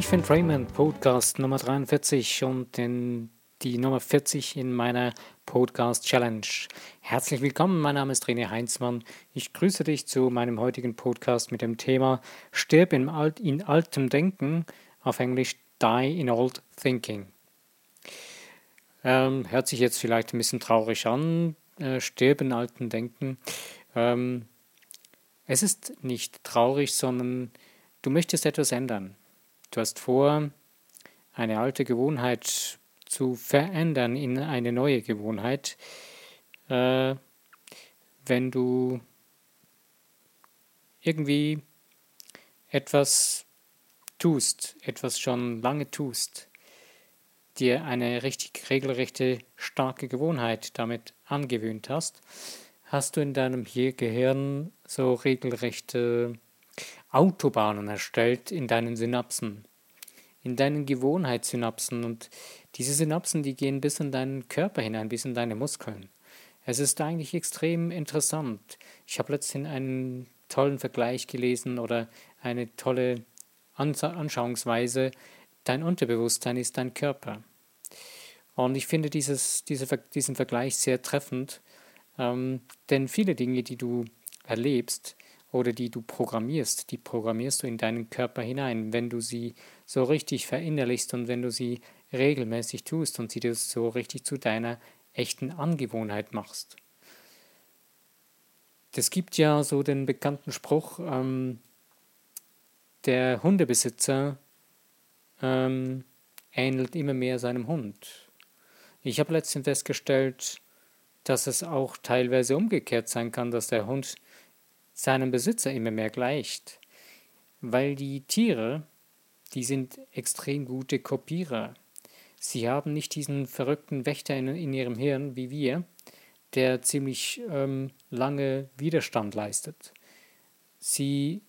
Life Entrainment Podcast Nummer 43 und den, die Nummer 40 in meiner Podcast Challenge. Herzlich willkommen, mein Name ist René Heinzmann. Ich grüße dich zu meinem heutigen Podcast mit dem Thema Stirb in, alt, in altem Denken, auf Englisch Die in Old Thinking. Ähm, hört sich jetzt vielleicht ein bisschen traurig an, äh, Stirb in altem Denken. Ähm, es ist nicht traurig, sondern du möchtest etwas ändern. Du hast vor, eine alte Gewohnheit zu verändern in eine neue Gewohnheit. Äh, wenn du irgendwie etwas tust, etwas schon lange tust, dir eine richtig regelrechte, starke Gewohnheit damit angewöhnt hast, hast du in deinem Gehirn so regelrechte Autobahnen erstellt in deinen Synapsen, in deinen Gewohnheitssynapsen. Und diese Synapsen, die gehen bis in deinen Körper hinein, bis in deine Muskeln. Es ist eigentlich extrem interessant. Ich habe letztens einen tollen Vergleich gelesen oder eine tolle Anschauungsweise. Dein Unterbewusstsein ist dein Körper. Und ich finde dieses, diese, diesen Vergleich sehr treffend, ähm, denn viele Dinge, die du erlebst, oder die du programmierst, die programmierst du in deinen Körper hinein, wenn du sie so richtig verinnerlichst und wenn du sie regelmäßig tust und sie das so richtig zu deiner echten Angewohnheit machst. Es gibt ja so den bekannten Spruch, ähm, der Hundebesitzer ähm, ähnelt immer mehr seinem Hund. Ich habe letztens festgestellt, dass es auch teilweise umgekehrt sein kann, dass der Hund seinem Besitzer immer mehr gleicht, weil die Tiere, die sind extrem gute Kopierer. Sie haben nicht diesen verrückten Wächter in, in ihrem Hirn wie wir, der ziemlich ähm, lange Widerstand leistet. Sie,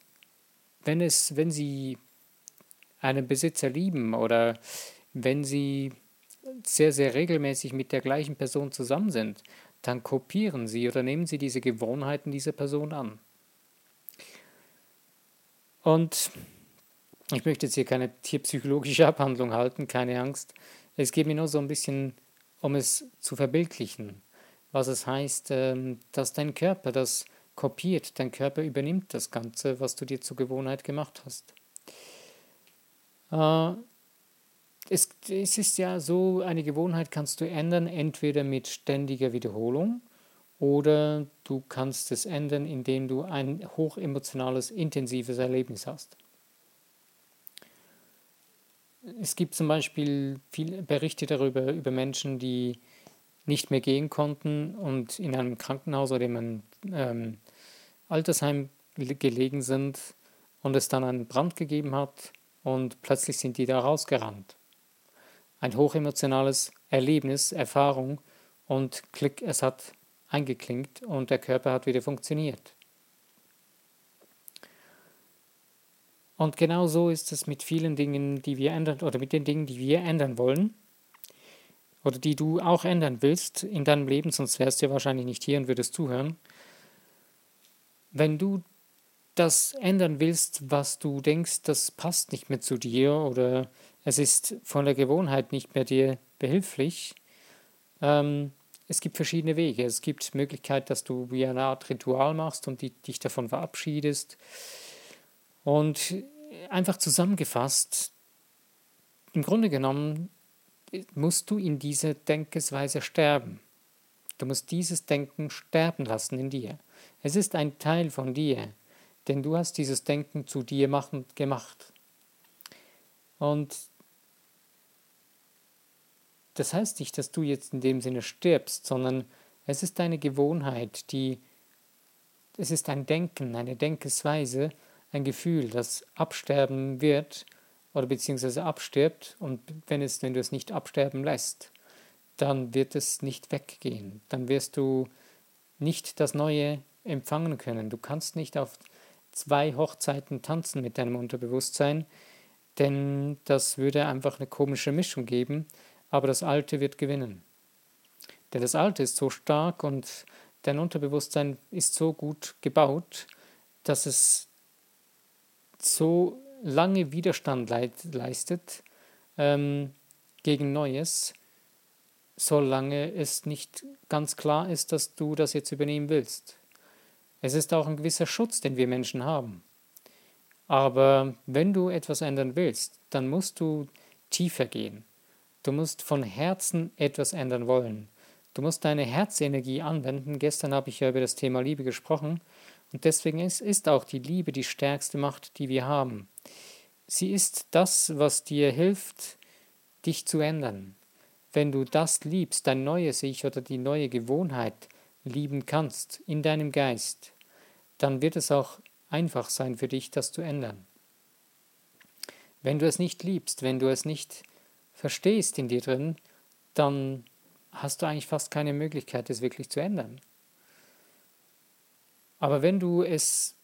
wenn es, wenn sie einen Besitzer lieben oder wenn sie sehr, sehr regelmäßig mit der gleichen Person zusammen sind, dann kopieren sie oder nehmen sie diese Gewohnheiten dieser Person an. Und ich möchte jetzt hier keine tierpsychologische Abhandlung halten, keine Angst. Es geht mir nur so ein bisschen, um es zu verbildlichen, was es heißt, ähm, dass dein Körper das kopiert, dein Körper übernimmt das Ganze, was du dir zur Gewohnheit gemacht hast. Äh, es, es ist ja so, eine Gewohnheit kannst du ändern, entweder mit ständiger Wiederholung oder du kannst es ändern, indem du ein hochemotionales, intensives Erlebnis hast. Es gibt zum Beispiel viele Berichte darüber, über Menschen, die nicht mehr gehen konnten und in einem Krankenhaus oder in einem ähm, Altersheim gelegen sind und es dann einen Brand gegeben hat und plötzlich sind die da rausgerannt. Ein hochemotionales Erlebnis, Erfahrung und klick, es hat eingeklinkt und der Körper hat wieder funktioniert. Und genau so ist es mit vielen Dingen, die wir ändern, oder mit den Dingen, die wir ändern wollen, oder die du auch ändern willst in deinem Leben, sonst wärst du ja wahrscheinlich nicht hier und würdest zuhören. Wenn du das ändern willst, was du denkst, das passt nicht mehr zu dir oder es ist von der Gewohnheit nicht mehr dir behilflich, ähm, es gibt verschiedene Wege. Es gibt die Möglichkeit, dass du wie eine Art Ritual machst und die, dich davon verabschiedest. Und einfach zusammengefasst, im Grunde genommen musst du in dieser Denkensweise sterben. Du musst dieses Denken sterben lassen in dir. Es ist ein Teil von dir, denn du hast dieses Denken zu dir machen, gemacht. Und das heißt nicht, dass du jetzt in dem Sinne stirbst, sondern es ist eine Gewohnheit, die, es ist ein Denken, eine Denkensweise, ein Gefühl, das absterben wird oder beziehungsweise abstirbt und wenn, es, wenn du es nicht absterben lässt, dann wird es nicht weggehen. Dann wirst du nicht das Neue empfangen können. Du kannst nicht auf zwei Hochzeiten tanzen mit deinem Unterbewusstsein, denn das würde einfach eine komische Mischung geben aber das Alte wird gewinnen. Denn das Alte ist so stark und dein Unterbewusstsein ist so gut gebaut, dass es so lange Widerstand leistet ähm, gegen Neues, solange es nicht ganz klar ist, dass du das jetzt übernehmen willst. Es ist auch ein gewisser Schutz, den wir Menschen haben. Aber wenn du etwas ändern willst, dann musst du tiefer gehen. Du musst von Herzen etwas ändern wollen. Du musst deine Herzenergie anwenden. Gestern habe ich ja über das Thema Liebe gesprochen. Und deswegen ist, ist auch die Liebe die stärkste Macht, die wir haben. Sie ist das, was dir hilft, dich zu ändern. Wenn du das liebst, dein neues Ich oder die neue Gewohnheit lieben kannst in deinem Geist, dann wird es auch einfach sein für dich, das zu ändern. Wenn du es nicht liebst, wenn du es nicht verstehst in dir drin, dann hast du eigentlich fast keine Möglichkeit, es wirklich zu ändern. Aber wenn du es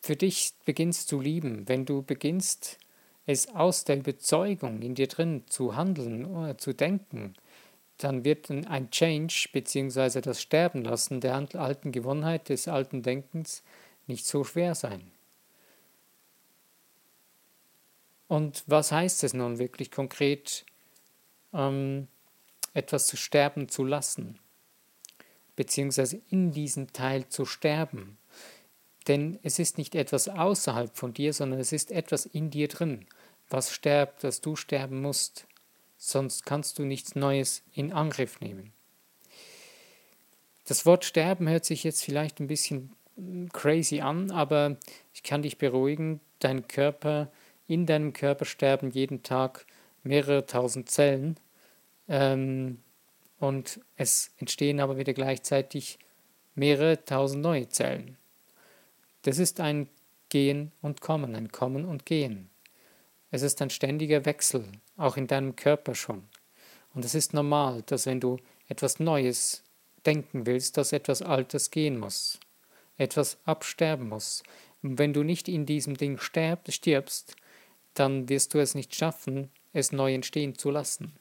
für dich beginnst zu lieben, wenn du beginnst, es aus der Überzeugung in dir drin zu handeln oder zu denken, dann wird ein Change bzw. das Sterben lassen der alten Gewohnheit, des alten Denkens nicht so schwer sein. Und was heißt es nun wirklich konkret, ähm, etwas zu sterben zu lassen, beziehungsweise in diesem Teil zu sterben? Denn es ist nicht etwas außerhalb von dir, sondern es ist etwas in dir drin, was sterbt, dass du sterben musst. Sonst kannst du nichts Neues in Angriff nehmen. Das Wort sterben hört sich jetzt vielleicht ein bisschen crazy an, aber ich kann dich beruhigen, dein Körper, in deinem Körper sterben jeden Tag mehrere tausend Zellen ähm, und es entstehen aber wieder gleichzeitig mehrere tausend neue Zellen. Das ist ein Gehen und Kommen, ein Kommen und Gehen. Es ist ein ständiger Wechsel, auch in deinem Körper schon. Und es ist normal, dass wenn du etwas Neues denken willst, dass etwas Altes gehen muss etwas absterben muss. Und wenn du nicht in diesem Ding stirbst, dann wirst du es nicht schaffen, es neu entstehen zu lassen.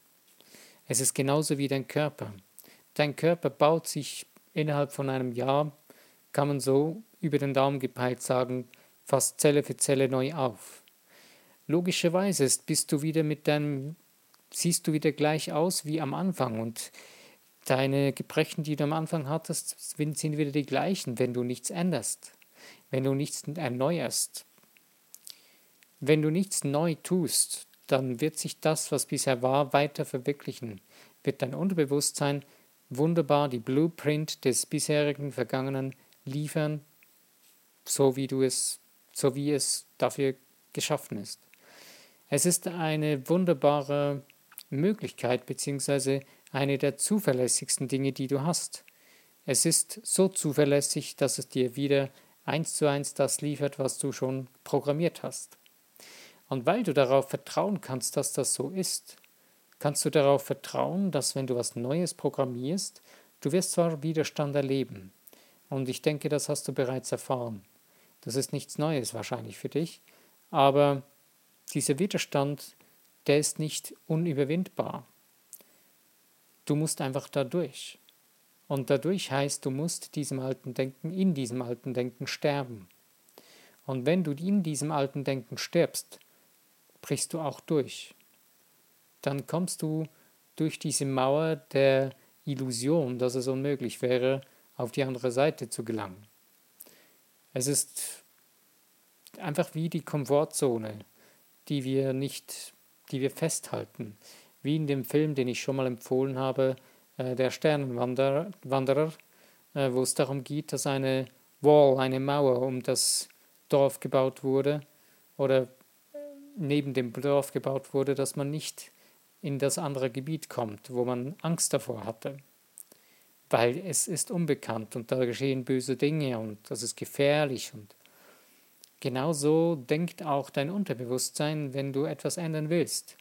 Es ist genauso wie dein Körper. Dein Körper baut sich innerhalb von einem Jahr, kann man so über den Daumen gepeilt sagen, fast Zelle für Zelle neu auf. Logischerweise bist du wieder mit deinem, siehst du wieder gleich aus wie am Anfang und Deine Gebrechen, die du am Anfang hattest, sind wieder die gleichen, wenn du nichts änderst, wenn du nichts erneuerst. Wenn du nichts neu tust, dann wird sich das, was bisher war, weiter verwirklichen, wird dein Unterbewusstsein wunderbar die Blueprint des bisherigen Vergangenen liefern, so wie du es, so wie es dafür geschaffen ist. Es ist eine wunderbare Möglichkeit bzw eine der zuverlässigsten Dinge, die du hast. Es ist so zuverlässig, dass es dir wieder eins zu eins das liefert, was du schon programmiert hast. Und weil du darauf vertrauen kannst, dass das so ist, kannst du darauf vertrauen, dass wenn du was Neues programmierst, du wirst zwar Widerstand erleben. Und ich denke, das hast du bereits erfahren. Das ist nichts Neues wahrscheinlich für dich, aber dieser Widerstand, der ist nicht unüberwindbar. Du musst einfach dadurch. Und dadurch heißt, du musst diesem alten Denken, in diesem alten Denken sterben. Und wenn du in diesem alten Denken stirbst, brichst du auch durch. Dann kommst du durch diese Mauer der Illusion, dass es unmöglich wäre, auf die andere Seite zu gelangen. Es ist einfach wie die Komfortzone, die wir nicht, die wir festhalten wie in dem Film, den ich schon mal empfohlen habe, äh, Der Sternenwanderer, Wanderer, äh, wo es darum geht, dass eine Wall, eine Mauer um das Dorf gebaut wurde oder neben dem Dorf gebaut wurde, dass man nicht in das andere Gebiet kommt, wo man Angst davor hatte. Weil es ist unbekannt und da geschehen böse Dinge und das ist gefährlich und genauso denkt auch dein Unterbewusstsein, wenn du etwas ändern willst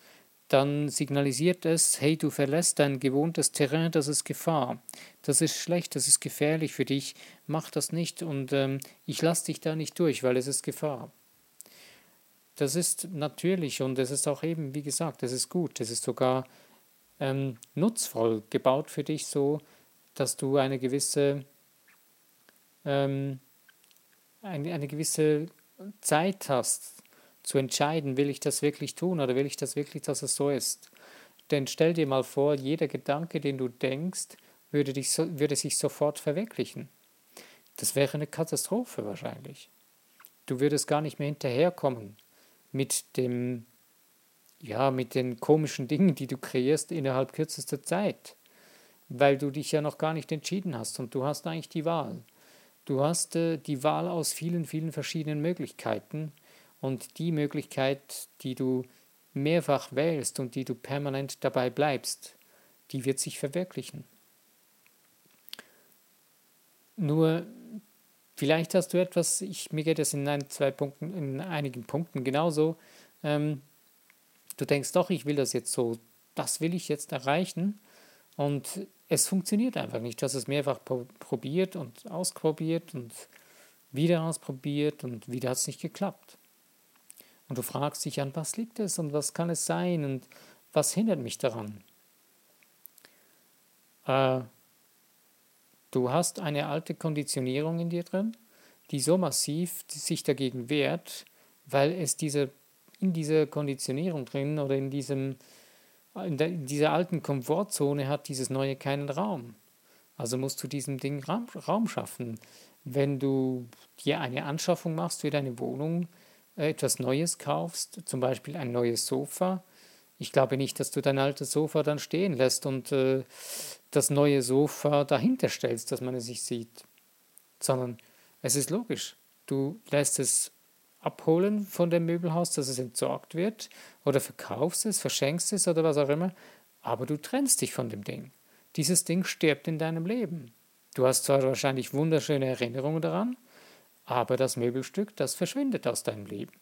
dann signalisiert es, hey, du verlässt dein gewohntes Terrain, das ist Gefahr. Das ist schlecht, das ist gefährlich für dich, mach das nicht und ähm, ich lasse dich da nicht durch, weil es ist Gefahr. Das ist natürlich und es ist auch eben, wie gesagt, es ist gut, es ist sogar ähm, nutzvoll gebaut für dich so, dass du eine gewisse, ähm, eine, eine gewisse Zeit hast, zu entscheiden, will ich das wirklich tun oder will ich das wirklich, dass es so ist. Denn stell dir mal vor, jeder Gedanke, den du denkst, würde, dich so, würde sich sofort verwirklichen. Das wäre eine Katastrophe wahrscheinlich. Du würdest gar nicht mehr hinterherkommen mit dem, ja, mit den komischen Dingen, die du kreierst innerhalb kürzester Zeit, weil du dich ja noch gar nicht entschieden hast und du hast eigentlich die Wahl. Du hast äh, die Wahl aus vielen, vielen verschiedenen Möglichkeiten und die Möglichkeit, die du mehrfach wählst und die du permanent dabei bleibst, die wird sich verwirklichen. Nur vielleicht hast du etwas, ich, mir geht es in ein, zwei Punkten, in einigen Punkten genauso. Ähm, du denkst doch, ich will das jetzt so, das will ich jetzt erreichen. Und es funktioniert einfach nicht. Du hast es mehrfach probiert und ausprobiert und wieder ausprobiert und wieder hat es nicht geklappt. Und du fragst dich an, was liegt es und was kann es sein und was hindert mich daran? Äh, du hast eine alte Konditionierung in dir drin, die so massiv sich dagegen wehrt, weil es diese, in dieser Konditionierung drin oder in, diesem, in, dieser alten Komfortzone hat dieses Neue keinen Raum. Also musst du diesem Ding Raum, Raum schaffen. Wenn du dir eine Anschaffung machst für deine Wohnung, äh, etwas Neues kaufst, zum Beispiel ein neues Sofa, ich glaube nicht, dass du dein altes Sofa dann stehen lässt und äh, das neue Sofa dahinter stellst, dass man es nicht sieht, sondern es ist logisch. Du lässt es abholen von dem Möbelhaus, dass es entsorgt wird oder verkaufst es, verschenkst es oder was auch immer, aber du trennst dich von dem Ding. Dieses Ding stirbt in deinem Leben. Du hast zwar wahrscheinlich wunderschöne Erinnerungen daran, aber das Möbelstück, das verschwindet aus deinem Leben.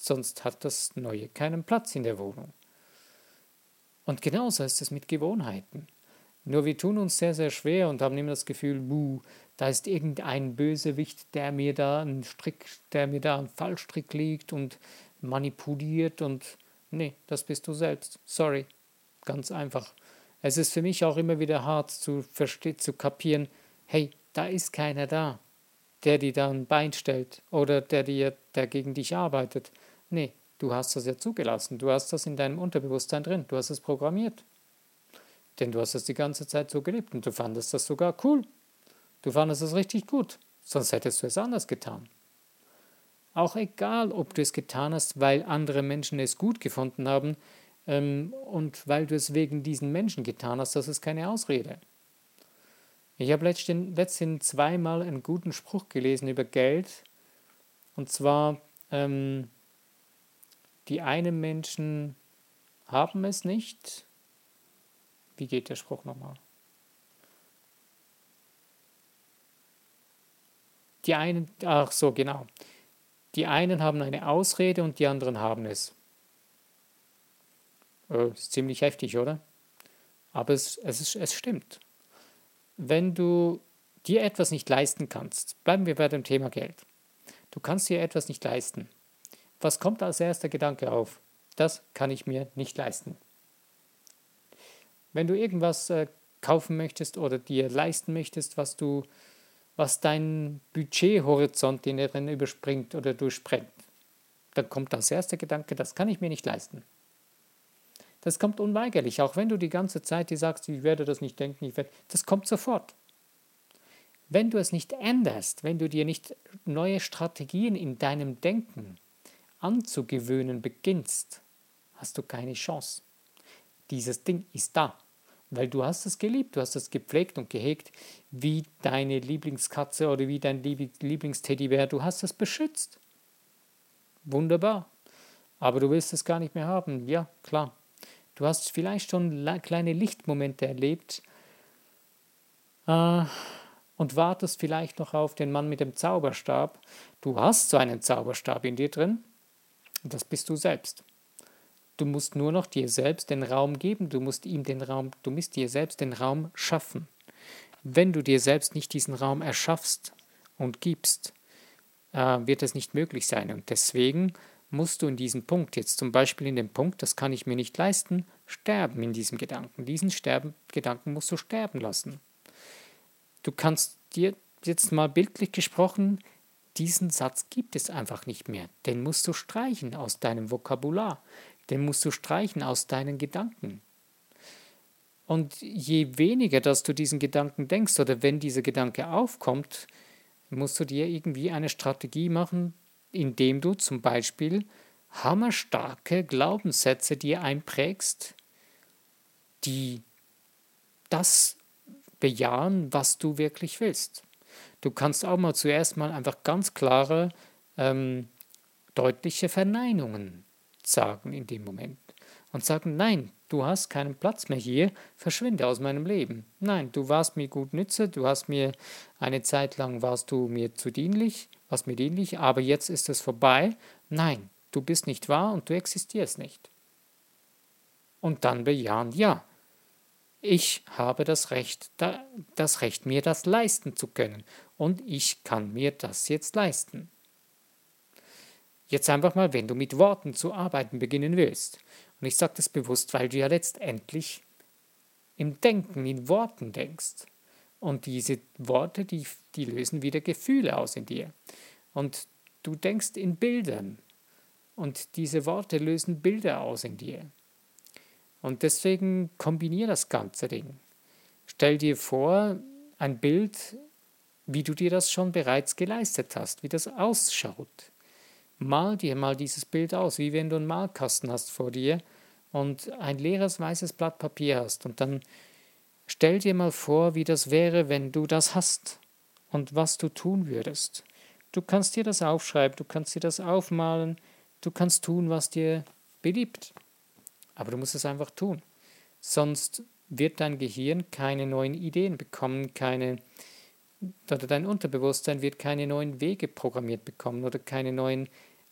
Sonst hat das Neue keinen Platz in der Wohnung. Und genauso ist es mit Gewohnheiten. Nur wir tun uns sehr, sehr schwer und haben immer das Gefühl, buh, da ist irgendein Bösewicht, der mir da einen Strick, der mir da einen Fallstrick liegt und manipuliert und nee, das bist du selbst. Sorry. Ganz einfach. Es ist für mich auch immer wieder hart zu, zu kapieren, hey, da ist keiner da der dir da ein Bein stellt oder der, dir, der gegen dich arbeitet. Nee, du hast das ja zugelassen. Du hast das in deinem Unterbewusstsein drin. Du hast es programmiert. Denn du hast es die ganze Zeit so gelebt und du fandest das sogar cool. Du fandest es richtig gut. Sonst hättest du es anders getan. Auch egal, ob du es getan hast, weil andere Menschen es gut gefunden haben ähm, und weil du es wegen diesen Menschen getan hast, das ist keine Ausrede. Ich habe letztens zweimal einen guten Spruch gelesen über Geld. Und zwar, ähm, die einen Menschen haben es nicht. Wie geht der Spruch nochmal? Die einen, ach so, genau. Die einen haben eine Ausrede und die anderen haben es. Äh, ist ziemlich heftig, oder? Aber es, es, ist, es stimmt wenn du dir etwas nicht leisten kannst, bleiben wir bei dem Thema Geld. Du kannst dir etwas nicht leisten. Was kommt als erster Gedanke auf? Das kann ich mir nicht leisten. Wenn du irgendwas äh, kaufen möchtest oder dir leisten möchtest, was du, was dein Budgethorizont in drin überspringt oder durchsprengt, dann kommt als erster Gedanke, das kann ich mir nicht leisten. Das kommt unweigerlich, auch wenn du die ganze Zeit dir sagst, ich werde das nicht denken, ich werde, das kommt sofort. Wenn du es nicht änderst, wenn du dir nicht neue Strategien in deinem Denken anzugewöhnen beginnst, hast du keine Chance. Dieses Ding ist da, weil du hast es geliebt, du hast es gepflegt und gehegt, wie deine Lieblingskatze oder wie dein Lieblingsteddybär, du hast es beschützt. Wunderbar. Aber du willst es gar nicht mehr haben. Ja, klar. Du hast vielleicht schon kleine Lichtmomente erlebt äh, und wartest vielleicht noch auf den Mann mit dem Zauberstab. Du hast so einen Zauberstab in dir drin. Das bist du selbst. Du musst nur noch dir selbst den Raum geben, du musst ihm den Raum, du musst dir selbst den Raum schaffen. Wenn du dir selbst nicht diesen Raum erschaffst und gibst, äh, wird es nicht möglich sein. Und deswegen musst du in diesem Punkt, jetzt zum Beispiel in dem Punkt, das kann ich mir nicht leisten, sterben in diesem Gedanken. Diesen Sterben, Gedanken musst du sterben lassen. Du kannst dir jetzt mal bildlich gesprochen diesen Satz gibt es einfach nicht mehr. Den musst du streichen aus deinem Vokabular. Den musst du streichen aus deinen Gedanken. Und je weniger, dass du diesen Gedanken denkst oder wenn dieser Gedanke aufkommt, musst du dir irgendwie eine Strategie machen, indem du zum Beispiel hammerstarke Glaubenssätze dir einprägst, die das bejahen, was du wirklich willst. Du kannst auch mal zuerst mal einfach ganz klare, ähm, deutliche Verneinungen sagen in dem Moment und sagen, nein, du hast keinen Platz mehr hier, verschwinde aus meinem Leben. Nein, du warst mir gut nütze, du hast mir eine Zeit lang warst du mir zu dienlich, warst mir dienlich, aber jetzt ist es vorbei. Nein, du bist nicht wahr und du existierst nicht. Und dann bejahen, ja, ich habe das Recht, das Recht, mir das leisten zu können. Und ich kann mir das jetzt leisten. Jetzt einfach mal, wenn du mit Worten zu arbeiten beginnen willst. Und ich sage das bewusst, weil du ja letztendlich im Denken, in Worten denkst. Und diese Worte, die, die lösen wieder Gefühle aus in dir. Und du denkst in Bildern. Und diese Worte lösen Bilder aus in dir. Und deswegen kombiniere das ganze Ding. Stell dir vor, ein Bild, wie du dir das schon bereits geleistet hast, wie das ausschaut. Mal dir mal dieses Bild aus, wie wenn du einen Malkasten hast vor dir und ein leeres weißes Blatt Papier hast. Und dann stell dir mal vor, wie das wäre, wenn du das hast und was du tun würdest. Du kannst dir das aufschreiben, du kannst dir das aufmalen, du kannst tun, was dir beliebt. Aber du musst es einfach tun. Sonst wird dein Gehirn keine neuen Ideen bekommen, keine, oder dein Unterbewusstsein wird keine neuen Wege programmiert bekommen oder keine neuen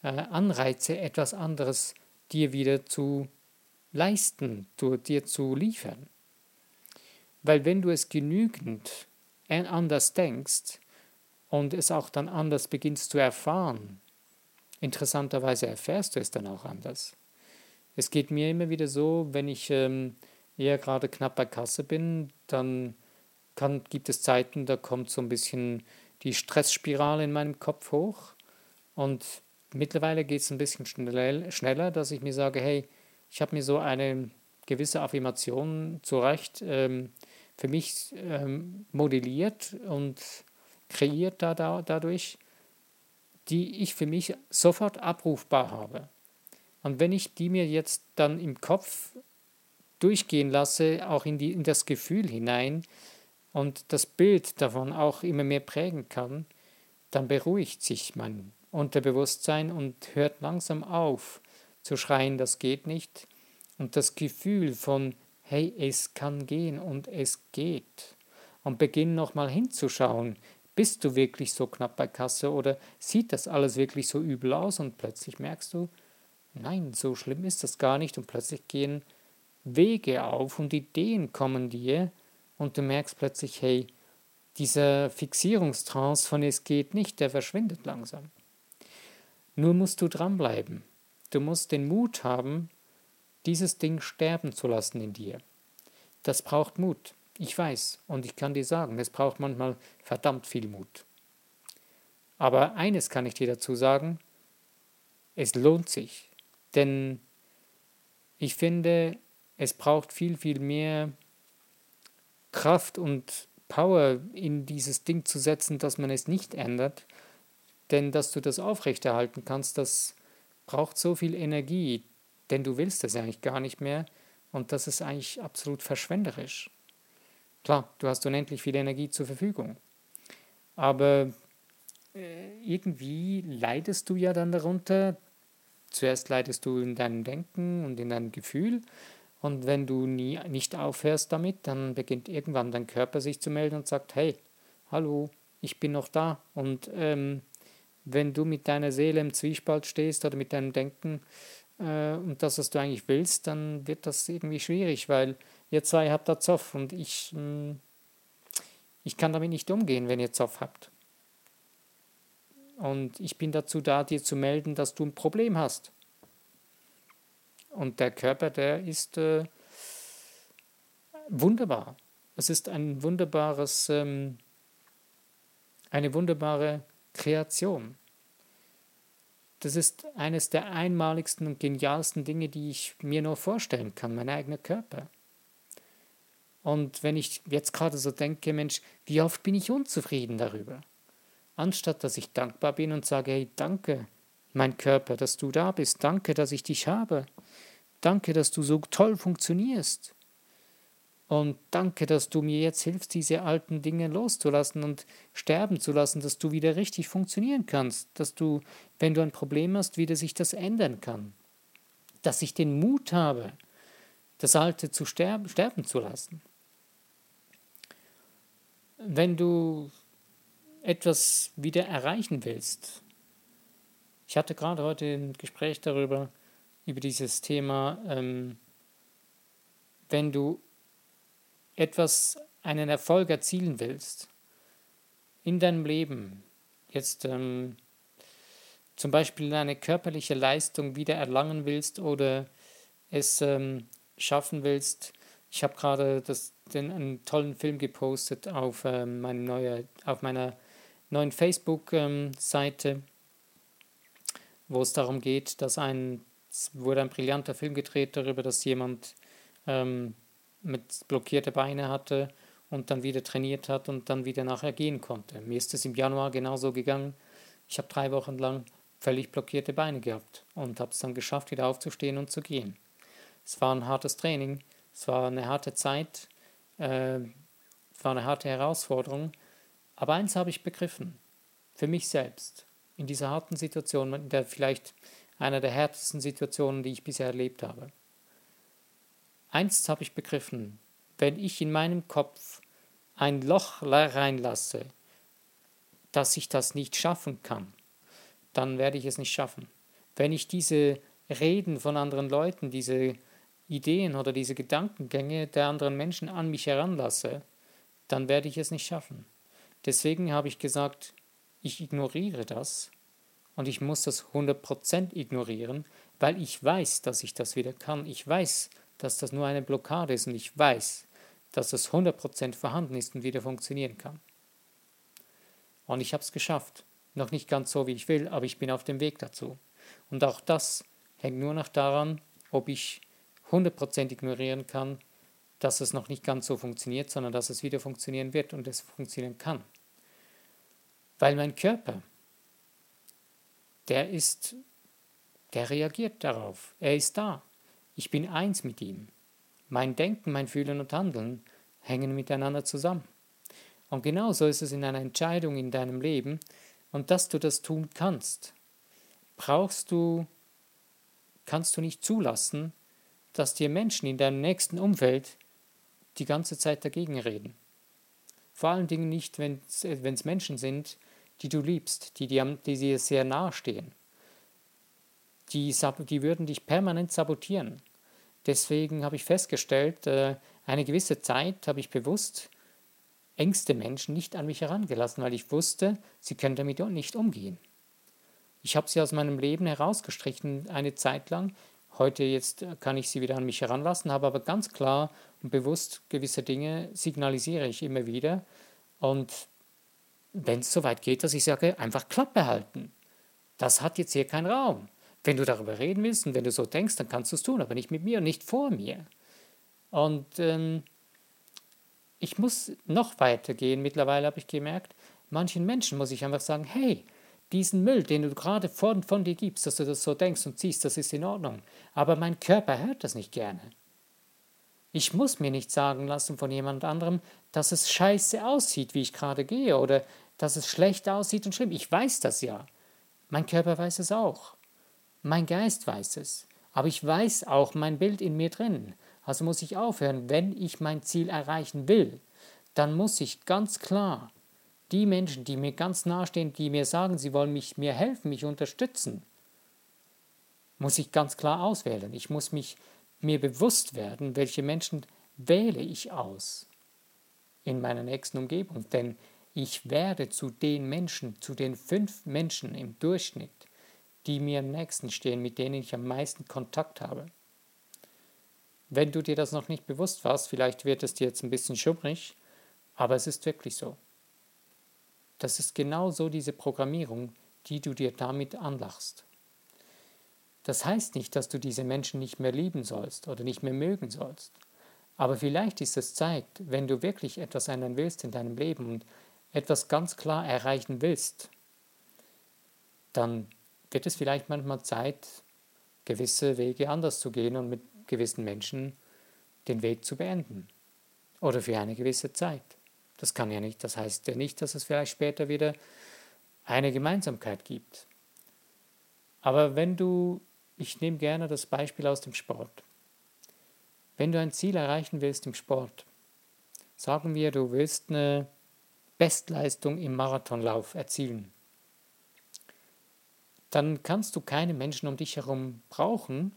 Anreize, etwas anderes dir wieder zu leisten, zu, dir zu liefern. Weil wenn du es genügend anders denkst und es auch dann anders beginnst zu erfahren, interessanterweise erfährst du es dann auch anders. Es geht mir immer wieder so, wenn ich ähm, eher gerade knapp bei Kasse bin, dann kann, gibt es Zeiten, da kommt so ein bisschen die Stressspirale in meinem Kopf hoch. Und mittlerweile geht es ein bisschen schnell, schneller, dass ich mir sage, hey, ich habe mir so eine gewisse Affirmation zurecht ähm, für mich ähm, modelliert und kreiert da, da, dadurch, die ich für mich sofort abrufbar habe. Und wenn ich die mir jetzt dann im Kopf durchgehen lasse, auch in, die, in das Gefühl hinein und das Bild davon auch immer mehr prägen kann, dann beruhigt sich mein Unterbewusstsein und hört langsam auf zu schreien, das geht nicht. Und das Gefühl von, hey, es kann gehen und es geht. Und beginn nochmal hinzuschauen, bist du wirklich so knapp bei Kasse oder sieht das alles wirklich so übel aus und plötzlich merkst du, nein, so schlimm ist das gar nicht und plötzlich gehen Wege auf und Ideen kommen dir und du merkst plötzlich, hey, dieser Fixierungstrance von es geht nicht, der verschwindet langsam. Nur musst du dranbleiben. Du musst den Mut haben, dieses Ding sterben zu lassen in dir. Das braucht Mut. Ich weiß und ich kann dir sagen, es braucht manchmal verdammt viel Mut. Aber eines kann ich dir dazu sagen, es lohnt sich. Denn ich finde, es braucht viel, viel mehr Kraft und Power in dieses Ding zu setzen, dass man es nicht ändert. Denn dass du das aufrechterhalten kannst, das braucht so viel Energie, denn du willst es eigentlich gar nicht mehr und das ist eigentlich absolut verschwenderisch. Klar, du hast unendlich viel Energie zur Verfügung, aber äh, irgendwie leidest du ja dann darunter, Zuerst leidest du in deinem Denken und in deinem Gefühl. Und wenn du nie, nicht aufhörst damit, dann beginnt irgendwann dein Körper sich zu melden und sagt, hey, hallo, ich bin noch da. Und ähm, wenn du mit deiner Seele im Zwiespalt stehst oder mit deinem Denken äh, und das, was du eigentlich willst, dann wird das irgendwie schwierig, weil ihr zwei habt da Zoff und ich, mh, hm, ich kann damit nicht umgehen, wenn ihr Zoff habt. Und ich bin dazu da, dir zu melden, dass du ein Problem hast. Und der Körper, der ist äh, wunderbar. Es ist ein wunderbares, ähm, eine wunderbare Kreation. das ist eines der einmaligsten und genialsten Dinge, die ich mir nur vorstellen kann, mein eigener Körper. Und wenn ich jetzt gerade so denke, Mensch, wie oft bin ich unzufrieden darüber? Anstatt dass ich dankbar bin und sage, hey, danke, mein Körper, dass du da bist, danke, dass ich dich habe, danke, dass du so toll funktionierst. Und danke, dass du mir jetzt hilfst, diese alten Dinge loszulassen und sterben zu lassen, dass du wieder richtig funktionieren kannst, dass du, wenn du ein Problem hast, wieder sich das ändern kann. Dass ich den Mut habe, das Alte zu sterben, sterben zu lassen. Wenn du etwas wieder erreichen willst, ich hatte gerade heute ein Gespräch darüber, über dieses Thema, ähm, wenn du etwas, einen Erfolg erzielen willst in deinem Leben, jetzt ähm, zum Beispiel eine körperliche Leistung wieder erlangen willst oder es ähm, schaffen willst, ich habe gerade einen tollen Film gepostet auf, ähm, meine neue, auf meiner neuen Facebook-Seite, ähm, wo es darum geht, dass ein, es wurde ein brillanter Film gedreht darüber, dass jemand ähm, mit blockierte Beine hatte und dann wieder trainiert hat und dann wieder nachher gehen konnte. Mir ist es im Januar genauso gegangen. Ich habe drei Wochen lang völlig blockierte Beine gehabt und habe es dann geschafft, wieder aufzustehen und zu gehen. Es war ein hartes Training, es war eine harte Zeit, äh, es war eine harte Herausforderung, aber eins habe ich begriffen, für mich selbst, in dieser harten Situation, in der vielleicht einer der härtesten Situationen, die ich bisher erlebt habe. Eins habe ich begriffen, wenn ich in meinem Kopf ein Loch reinlasse, dass ich das nicht schaffen kann, dann werde ich es nicht schaffen. Wenn ich diese Reden von anderen Leuten, diese Ideen oder diese Gedankengänge der anderen Menschen an mich heranlasse, dann werde ich es nicht schaffen. Deswegen habe ich gesagt, ich ignoriere das und ich muss das 100% ignorieren, weil ich weiß, dass ich das wieder kann. Ich weiß, dass das nur eine Blockade ist und ich weiß, dass das 100% vorhanden ist und wieder funktionieren kann. Und ich habe es geschafft. Noch nicht ganz so, wie ich will, aber ich bin auf dem Weg dazu. Und auch das hängt nur noch daran, ob ich 100% ignorieren kann, dass es noch nicht ganz so funktioniert, sondern dass es wieder funktionieren wird und es funktionieren kann. Weil mein Körper, der ist, der reagiert darauf. Er ist da. Ich bin eins mit ihm. Mein Denken, mein Fühlen und Handeln hängen miteinander zusammen. Und genauso ist es in einer Entscheidung in deinem Leben. Und dass du das tun kannst, brauchst du, kannst du nicht zulassen, dass dir Menschen in deinem nächsten Umfeld die ganze Zeit dagegen reden. Vor allen Dingen nicht, wenn es Menschen sind, die du liebst, die, die, die dir sehr nahe stehen die, die würden dich permanent sabotieren. Deswegen habe ich festgestellt, äh, eine gewisse Zeit habe ich bewusst ängste Menschen nicht an mich herangelassen, weil ich wusste, sie können damit nicht umgehen. Ich habe sie aus meinem Leben herausgestrichen eine Zeit lang. Heute jetzt kann ich sie wieder an mich heranlassen, habe aber ganz klar und bewusst gewisse Dinge signalisiere ich immer wieder. Und wenn es so weit geht, dass ich sage, einfach Klappe halten. Das hat jetzt hier keinen Raum. Wenn du darüber reden willst und wenn du so denkst, dann kannst du es tun, aber nicht mit mir und nicht vor mir. Und ähm, ich muss noch weiter gehen. Mittlerweile habe ich gemerkt, manchen Menschen muss ich einfach sagen, hey, diesen Müll, den du gerade von, von dir gibst, dass du das so denkst und siehst, das ist in Ordnung. Aber mein Körper hört das nicht gerne. Ich muss mir nicht sagen lassen von jemand anderem, dass es scheiße aussieht, wie ich gerade gehe, oder dass es schlecht aussieht und schlimm. Ich weiß das ja. Mein Körper weiß es auch. Mein Geist weiß es, aber ich weiß auch mein Bild in mir drin. Also muss ich aufhören, wenn ich mein Ziel erreichen will, dann muss ich ganz klar die Menschen, die mir ganz nahestehen, die mir sagen, sie wollen mich, mir helfen, mich unterstützen, muss ich ganz klar auswählen. Ich muss mich mir bewusst werden, welche Menschen wähle ich aus in meiner nächsten Umgebung. Denn ich werde zu den Menschen, zu den fünf Menschen im Durchschnitt, die mir am nächsten stehen, mit denen ich am meisten Kontakt habe. Wenn du dir das noch nicht bewusst warst, vielleicht wird es dir jetzt ein bisschen schummrig, aber es ist wirklich so. Das ist genau so diese Programmierung, die du dir damit anlachst. Das heißt nicht, dass du diese Menschen nicht mehr lieben sollst oder nicht mehr mögen sollst. Aber vielleicht ist es Zeit, wenn du wirklich etwas ändern willst in deinem Leben und etwas ganz klar erreichen willst, dann wird es vielleicht manchmal Zeit, gewisse Wege anders zu gehen und mit gewissen Menschen den Weg zu beenden. Oder für eine gewisse Zeit. Das kann ja nicht, das heißt ja nicht, dass es vielleicht später wieder eine Gemeinsamkeit gibt. Aber wenn du, ich nehme gerne das Beispiel aus dem Sport, wenn du ein Ziel erreichen willst im Sport, sagen wir, du willst eine Bestleistung im Marathonlauf erzielen, dann kannst du keine Menschen um dich herum brauchen,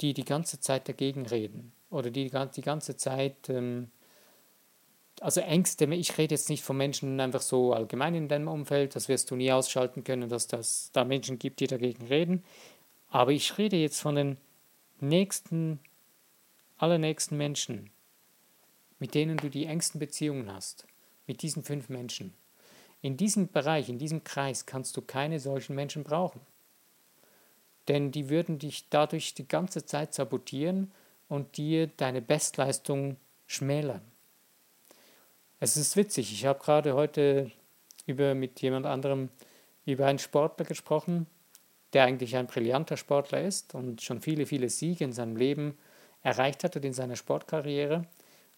die die ganze Zeit dagegen reden oder die die ganze Zeit, ähm, also Ängste, ich rede jetzt nicht von Menschen einfach so allgemein in deinem Umfeld, das wirst du nie ausschalten können, dass das da Menschen gibt, die dagegen reden, aber ich rede jetzt von den nächsten, allernächsten Menschen, mit denen du die engsten Beziehungen hast, mit diesen fünf Menschen. In diesem Bereich, in diesem Kreis kannst du keine solchen Menschen brauchen. Denn die würden dich dadurch die ganze Zeit sabotieren und dir deine Bestleistung schmälern. Es ist witzig, ich habe gerade heute über, mit jemand anderem über einen Sportler gesprochen, der eigentlich ein brillanter Sportler ist und schon viele, viele Siege in seinem Leben erreicht hat und in seiner Sportkarriere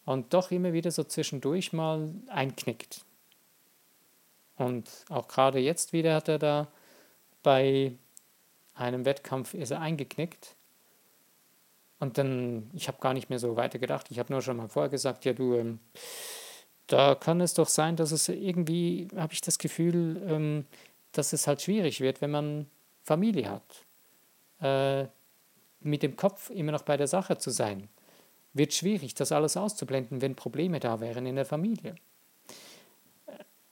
und doch immer wieder so zwischendurch mal einknickt. Und auch gerade jetzt wieder hat er da bei einem Wettkampf ist er eingeknickt. Und dann, ich habe gar nicht mehr so weiter gedacht. Ich habe nur schon mal vorher gesagt, ja du, ähm, da kann es doch sein, dass es irgendwie, habe ich das Gefühl, ähm, dass es halt schwierig wird, wenn man Familie hat. Äh, mit dem Kopf immer noch bei der Sache zu sein. Wird schwierig, das alles auszublenden, wenn Probleme da wären in der Familie.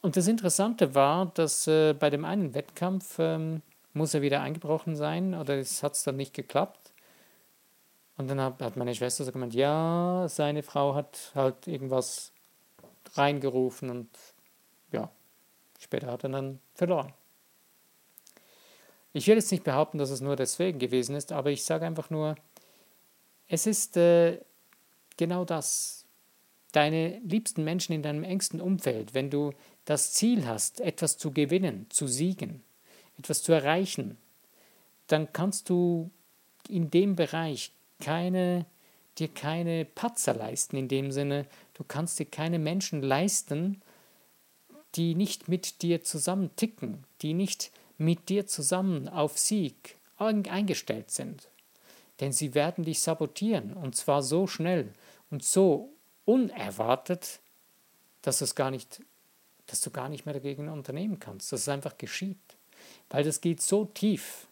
Und das Interessante war, dass äh, bei dem einen Wettkampf ähm, muss er wieder eingebrochen sein oder es hat es dann nicht geklappt. Und dann hat, hat meine Schwester so gemeint, ja, seine Frau hat halt irgendwas reingerufen und ja, später hat er dann verloren. Ich will jetzt nicht behaupten, dass es nur deswegen gewesen ist, aber ich sage einfach nur, es ist äh, genau das. Deine liebsten Menschen in deinem engsten Umfeld, wenn du das Ziel hast, etwas zu gewinnen, zu siegen, etwas zu erreichen, dann kannst du in dem Bereich keine, dir keine Patzer leisten, in dem Sinne, du kannst dir keine Menschen leisten, die nicht mit dir zusammen ticken, die nicht mit dir zusammen auf Sieg eingestellt sind. Denn sie werden dich sabotieren, und zwar so schnell und so unerwartet, dass es gar nicht dass du gar nicht mehr dagegen unternehmen kannst, dass es einfach geschieht. Weil das geht so tief,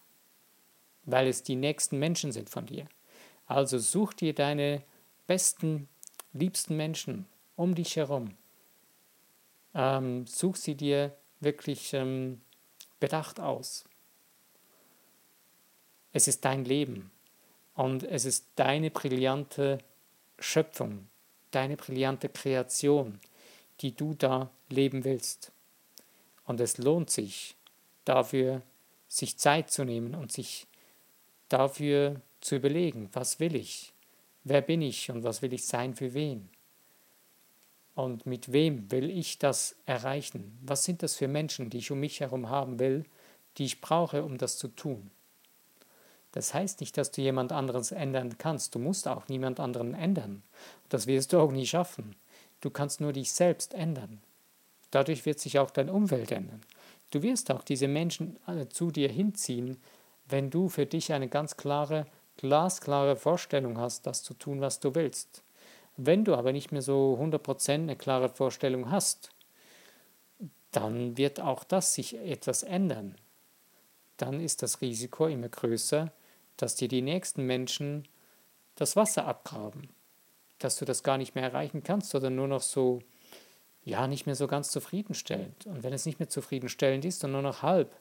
weil es die nächsten Menschen sind von dir. Also such dir deine besten, liebsten Menschen um dich herum. Ähm, such sie dir wirklich ähm, bedacht aus. Es ist dein Leben und es ist deine brillante Schöpfung, deine brillante Kreation die du da leben willst. Und es lohnt sich dafür, sich Zeit zu nehmen und sich dafür zu überlegen, was will ich, wer bin ich und was will ich sein für wen. Und mit wem will ich das erreichen? Was sind das für Menschen, die ich um mich herum haben will, die ich brauche, um das zu tun? Das heißt nicht, dass du jemand anderes ändern kannst. Du musst auch niemand anderen ändern. Das wirst du auch nie schaffen. Du kannst nur dich selbst ändern. Dadurch wird sich auch dein Umfeld ändern. Du wirst auch diese Menschen zu dir hinziehen, wenn du für dich eine ganz klare, glasklare Vorstellung hast, das zu tun, was du willst. Wenn du aber nicht mehr so 100% eine klare Vorstellung hast, dann wird auch das sich etwas ändern. Dann ist das Risiko immer größer, dass dir die nächsten Menschen das Wasser abgraben dass du das gar nicht mehr erreichen kannst oder nur noch so, ja, nicht mehr so ganz zufriedenstellend. Und wenn es nicht mehr zufriedenstellend ist und nur noch halb,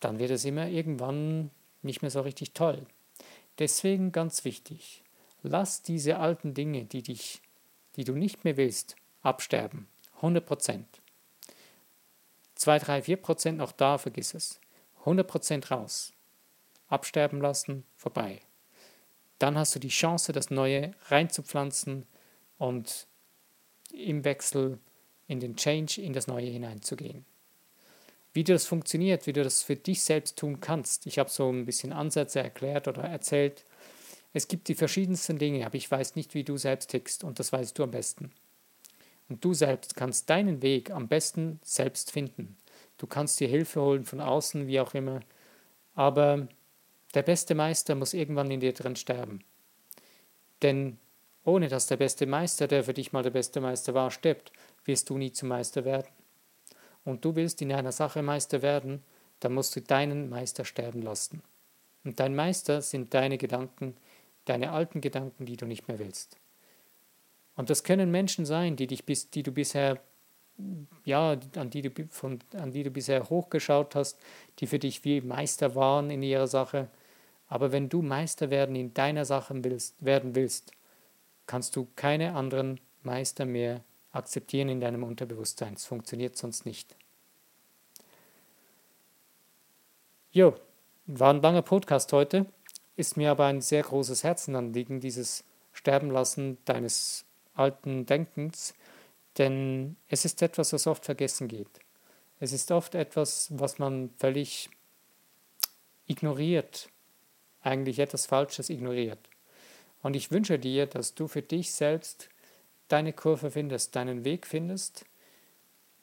dann wird es immer irgendwann nicht mehr so richtig toll. Deswegen ganz wichtig, lass diese alten Dinge, die dich, die du nicht mehr willst, absterben. 100 Prozent. 2, 3, 4 Prozent noch da, vergiss es. 100 Prozent raus. absterben lassen, vorbei. Dann hast du die Chance, das Neue reinzupflanzen und im Wechsel in den Change, in das Neue hineinzugehen. Wie das funktioniert, wie du das für dich selbst tun kannst. Ich habe so ein bisschen Ansätze erklärt oder erzählt. Es gibt die verschiedensten Dinge, aber ich weiß nicht, wie du selbst tickst und das weißt du am besten. Und du selbst kannst deinen Weg am besten selbst finden. Du kannst dir Hilfe holen von außen, wie auch immer, aber der beste Meister muss irgendwann in dir drin sterben. Denn ohne dass der beste Meister, der für dich mal der beste Meister war, stirbt, wirst du nie zum Meister werden. Und du willst in einer Sache Meister werden, dann musst du deinen Meister sterben lassen. Und dein Meister sind deine Gedanken, deine alten Gedanken, die du nicht mehr willst. Und das können Menschen sein, die, dich bis, die du bisher, ja, an die du, von, an die du bisher hochgeschaut hast, die für dich wie Meister waren in ihrer Sache. Aber wenn du Meister werden in deiner Sache willst, werden willst, kannst du keine anderen Meister mehr akzeptieren in deinem Unterbewusstsein. Es funktioniert sonst nicht. Jo, war ein langer Podcast heute, ist mir aber ein sehr großes Herzenanliegen, dieses Sterbenlassen deines alten Denkens, denn es ist etwas, was oft vergessen geht. Es ist oft etwas, was man völlig ignoriert, eigentlich etwas Falsches ignoriert. Und ich wünsche dir, dass du für dich selbst deine Kurve findest, deinen Weg findest,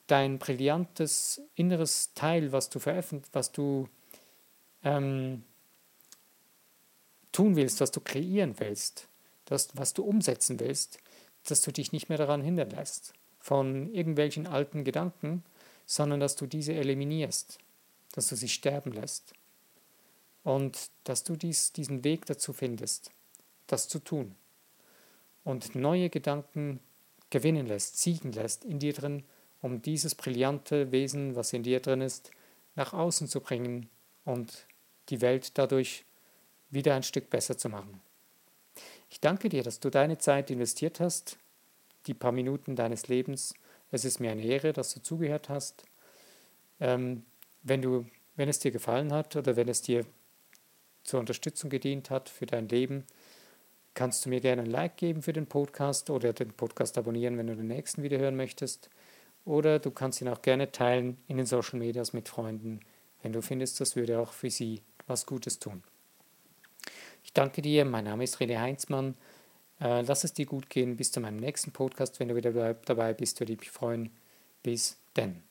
dein brillantes inneres Teil, was du veröffentlicht, was du ähm, tun willst, was du kreieren willst, das, was du umsetzen willst, dass du dich nicht mehr daran hindern lässt von irgendwelchen alten Gedanken, sondern dass du diese eliminierst, dass du sie sterben lässt und dass du dies, diesen Weg dazu findest, das zu tun und neue Gedanken gewinnen lässt, siegen lässt in dir drin, um dieses brillante Wesen, was in dir drin ist, nach außen zu bringen und die Welt dadurch wieder ein Stück besser zu machen. Ich danke dir, dass du deine Zeit investiert hast, die paar Minuten deines Lebens. Es ist mir eine Ehre, dass du zugehört hast. Ähm, wenn, du, wenn es dir gefallen hat oder wenn es dir zur Unterstützung gedient hat für dein Leben, kannst du mir gerne ein Like geben für den Podcast oder den Podcast abonnieren, wenn du den nächsten wieder hören möchtest. Oder du kannst ihn auch gerne teilen in den Social Medias mit Freunden, wenn du findest, das würde auch für sie was Gutes tun. Ich danke dir, mein Name ist René Heinzmann. Äh, lass es dir gut gehen. Bis zu meinem nächsten Podcast. Wenn du wieder dabei bist, würde ich mich freuen. Bis denn.